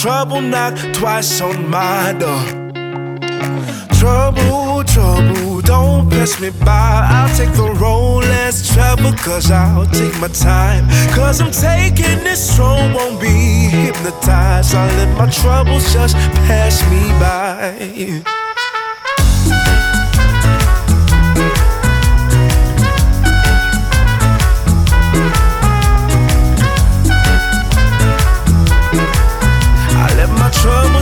trouble knock twice on my door. Trouble, trouble, don't pass me by. I'll take the road less travel, cause I'll take my time. Cause I'm taking this strong, won't be hypnotized. I'll let my troubles just pass me by. Trouble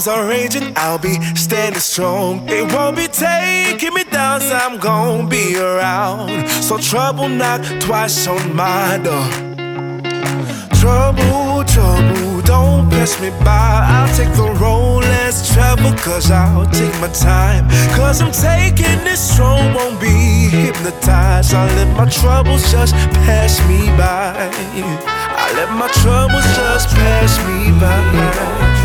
storms are raging, I'll be standing strong. They won't be taking me down, so I'm gonna be around. So trouble knock twice on my door. Trouble, trouble, don't pass me by. I'll take the road, let's travel, cause I'll take my time. Cause I'm taking this strong, won't be hypnotized. I'll let my troubles just pass me by. I'll let my troubles just pass me by.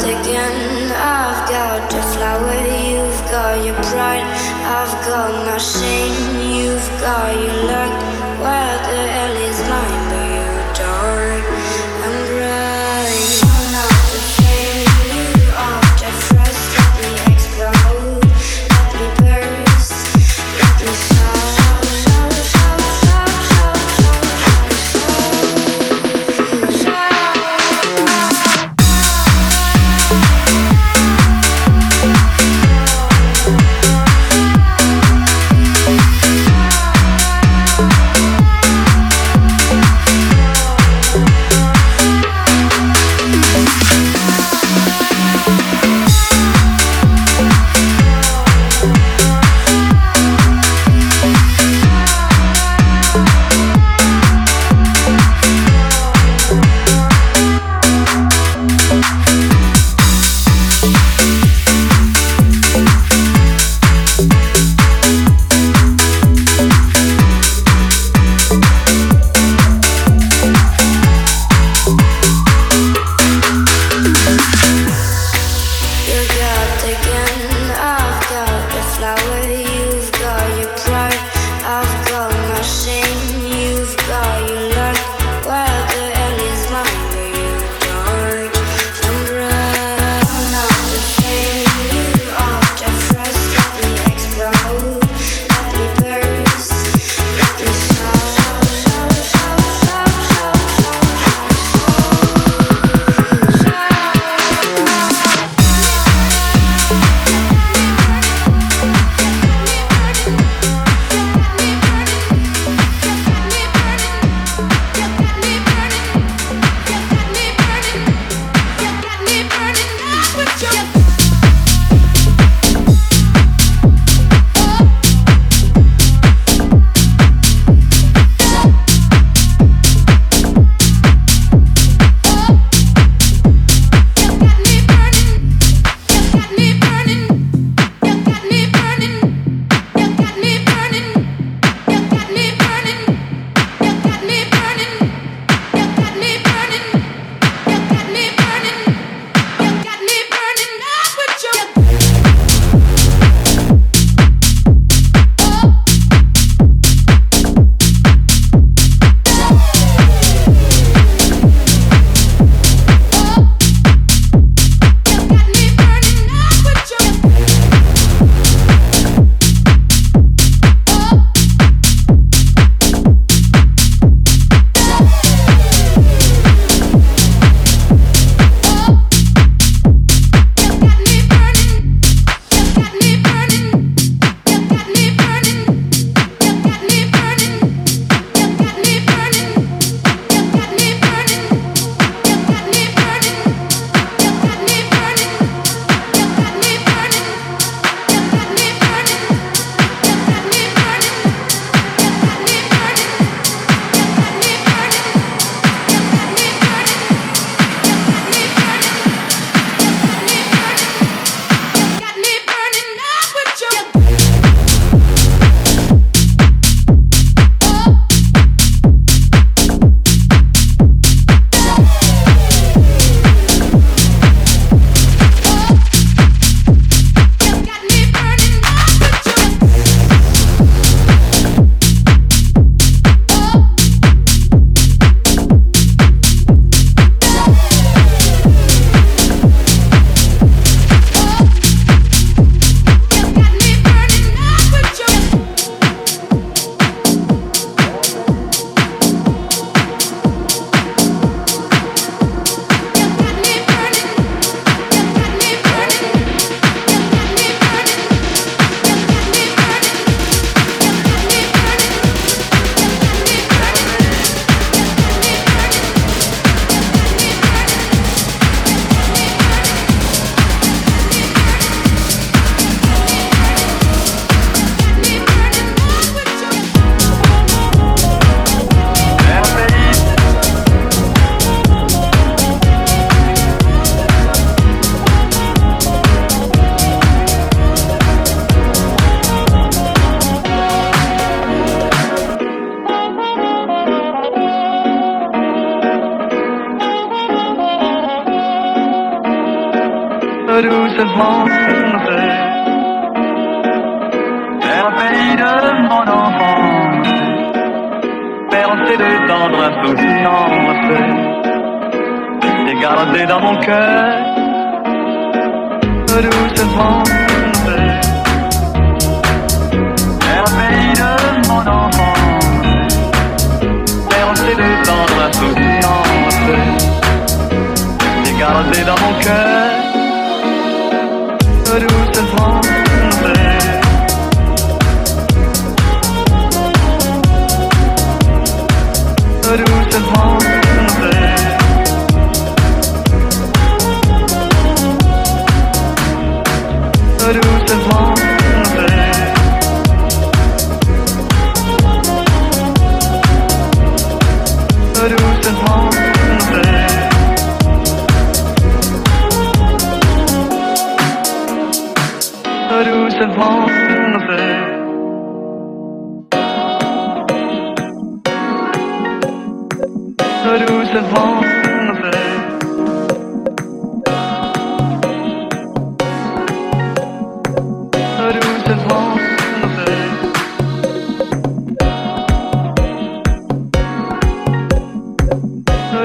The gun, I've got the flower, you've got your pride, I've got my shame, you've got your luck. Where the hell is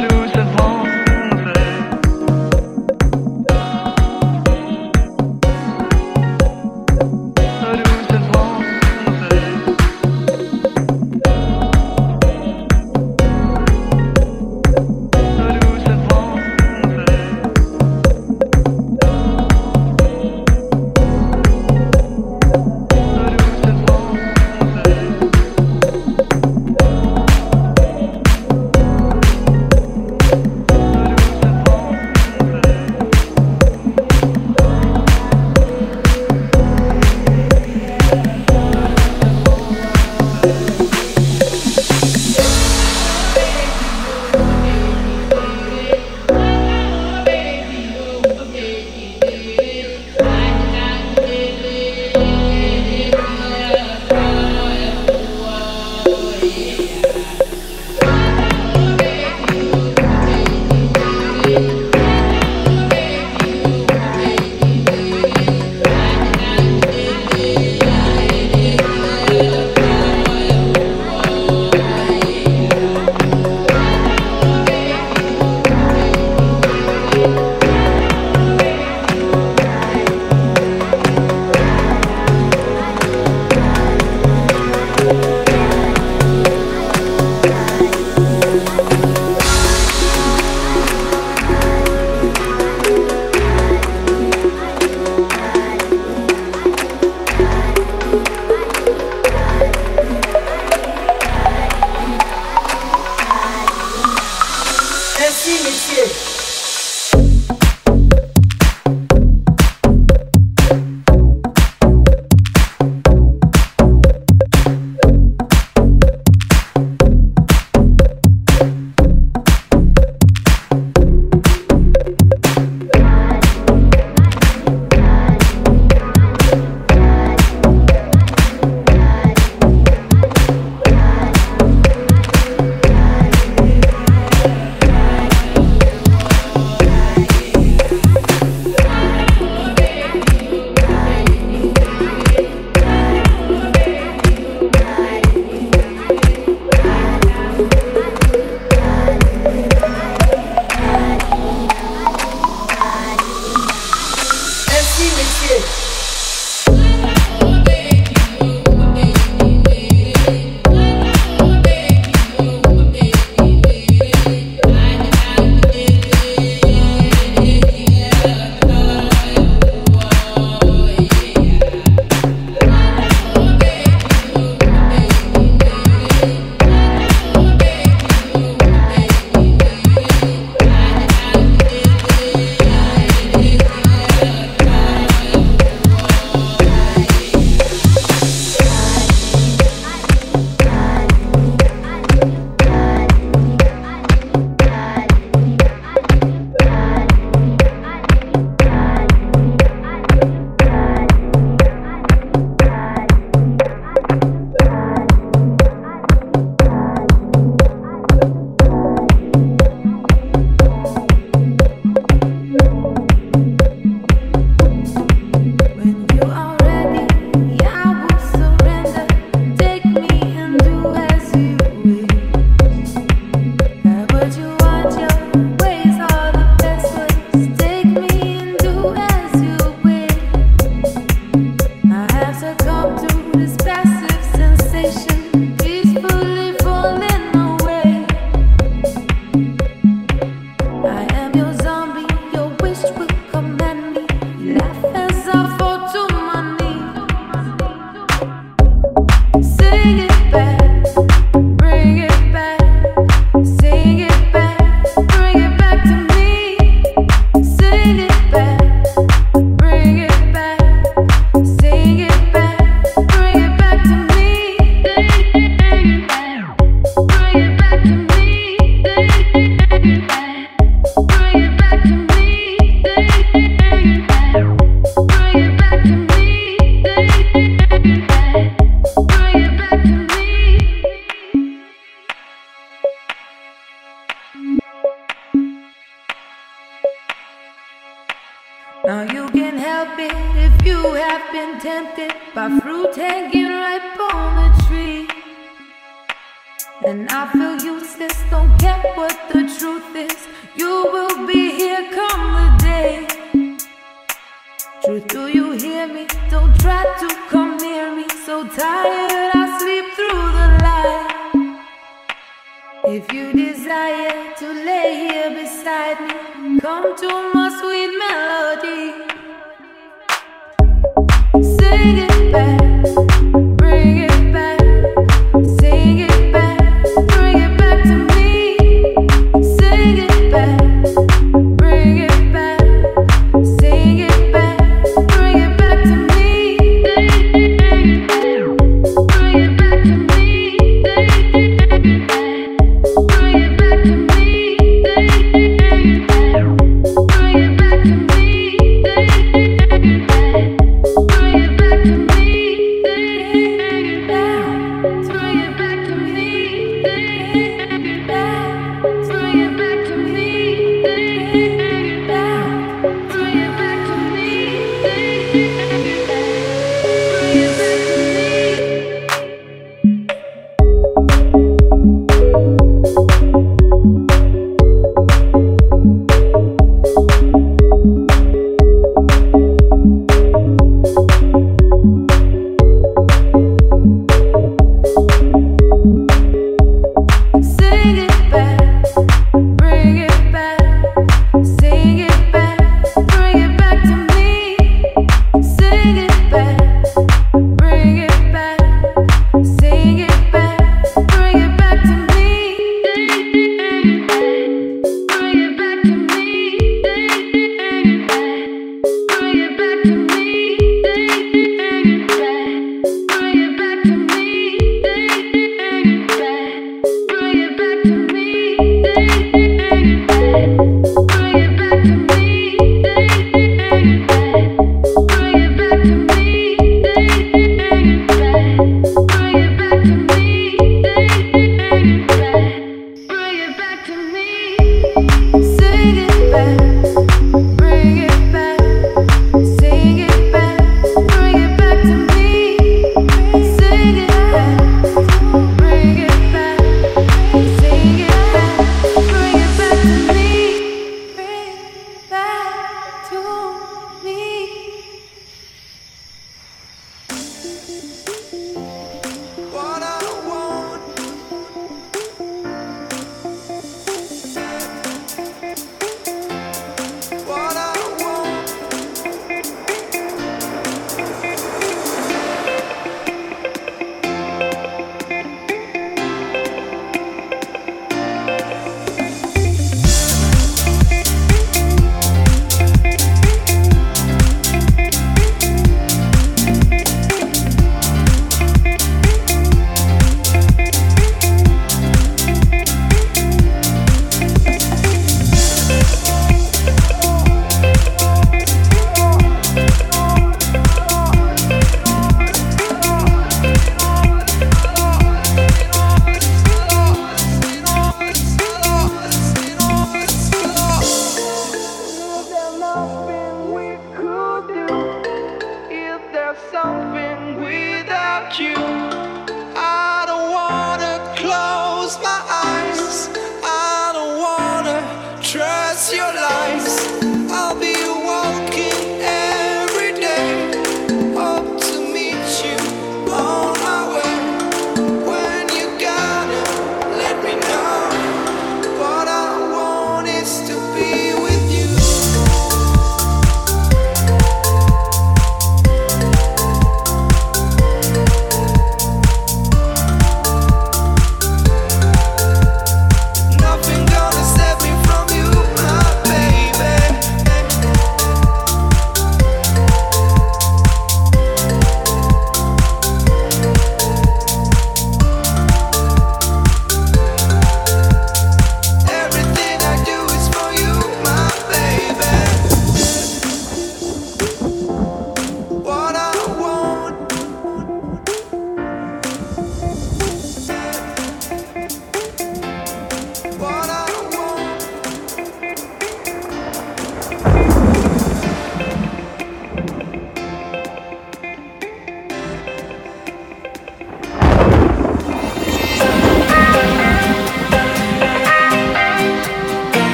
elusive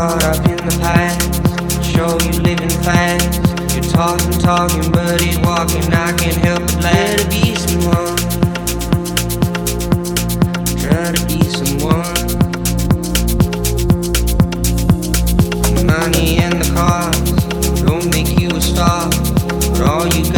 caught up in the past. Show you living fast. You're talking, talking, but he's walking. I can't help but let it be someone. Try to be someone. The Money and the cars don't make you a star, but all you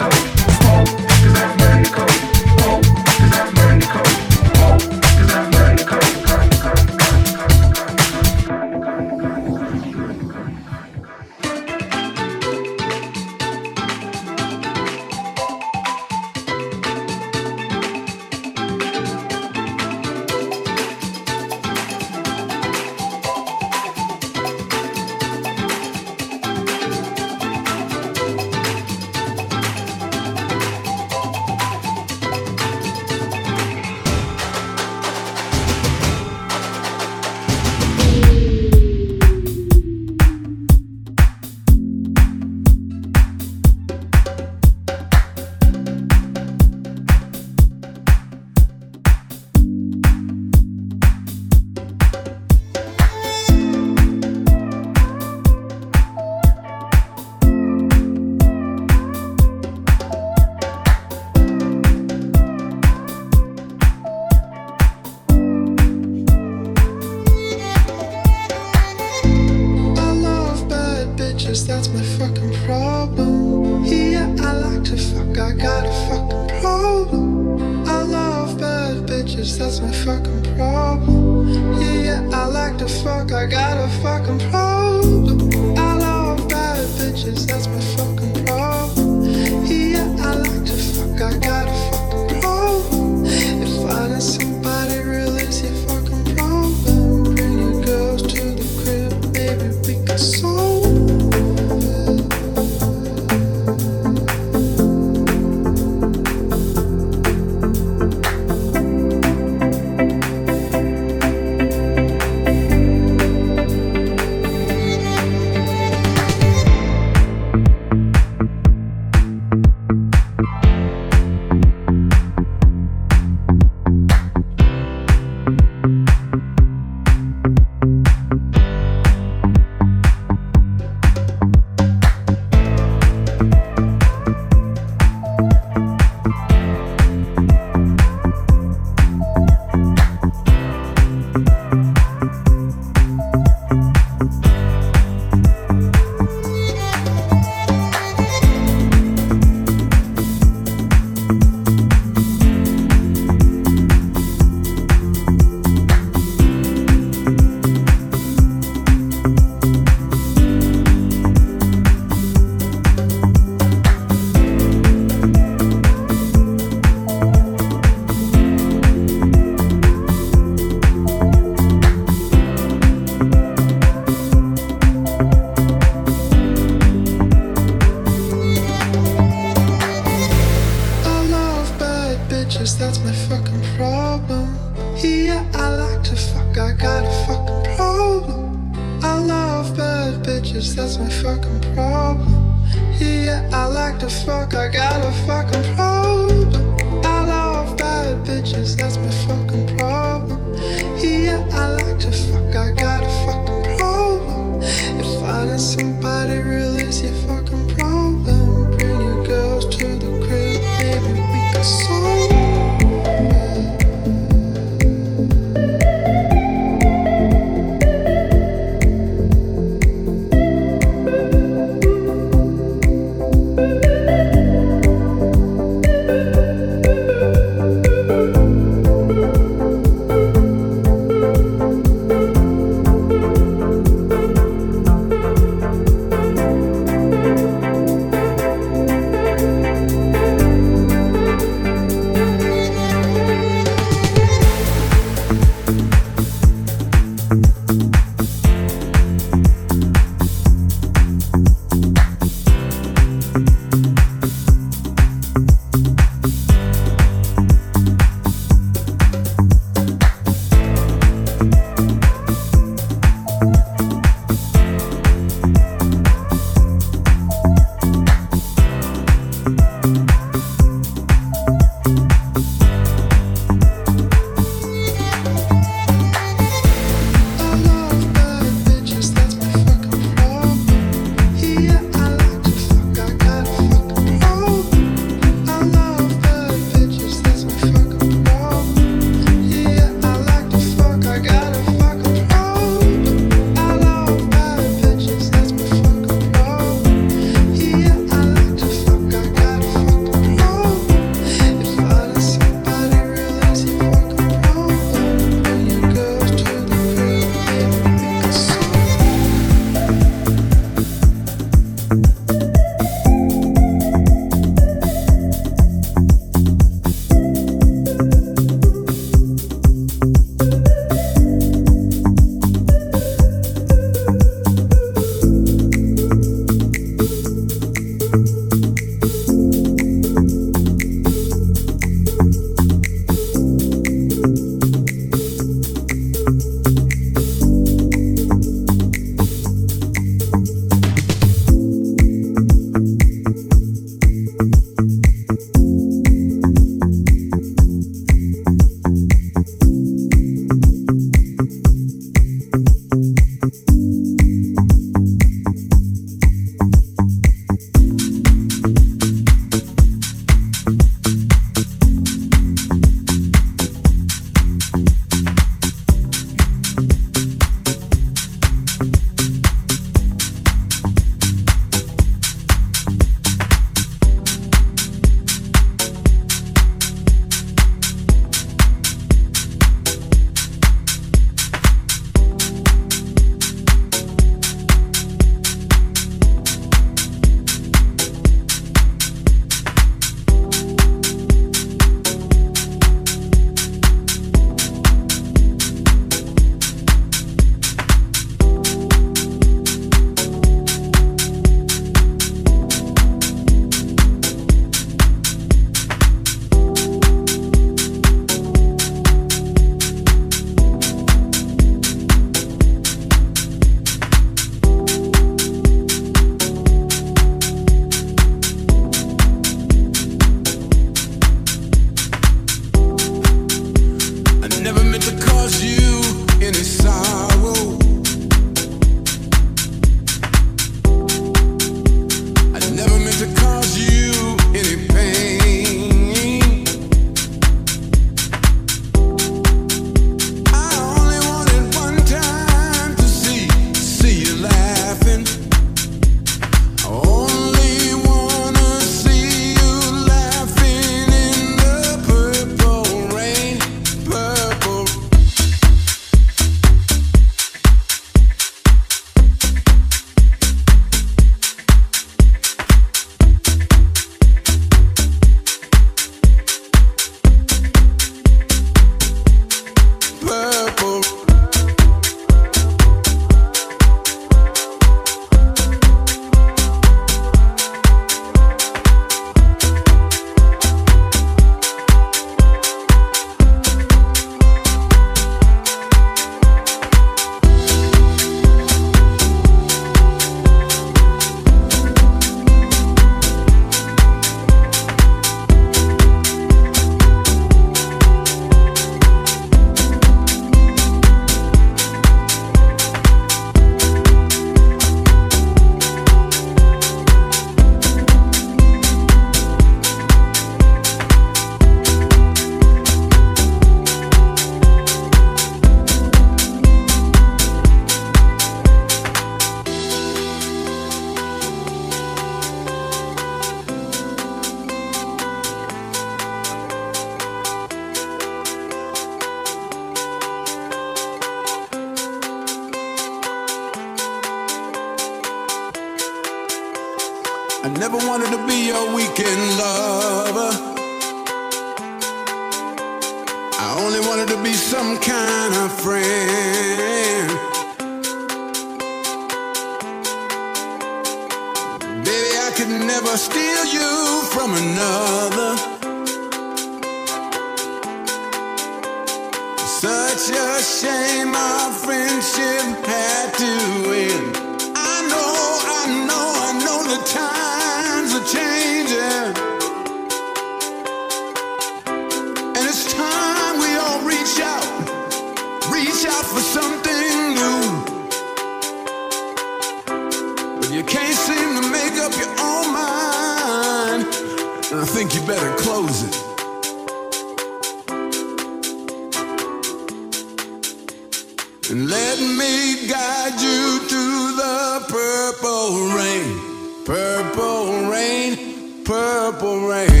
Let me guide you through the purple rain, purple rain, purple rain.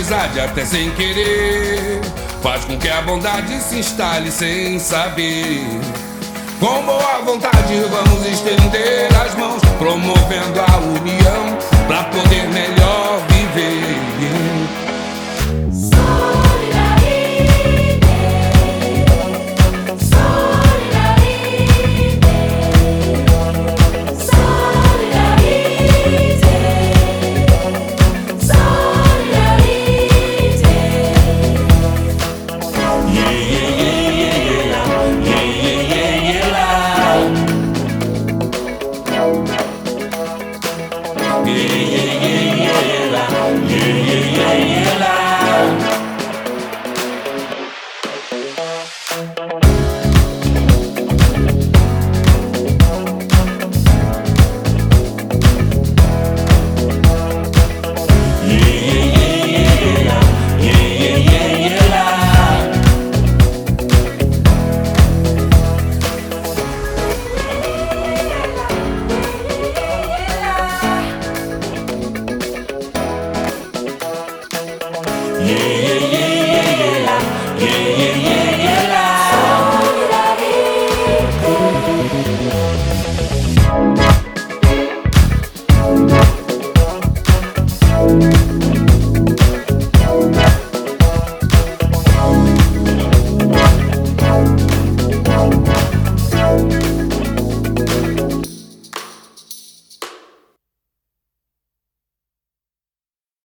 Amizade até sem querer. Faz com que a bondade se instale sem saber. Com boa vontade vamos estender as mãos, promovendo a união para poder melhor viver.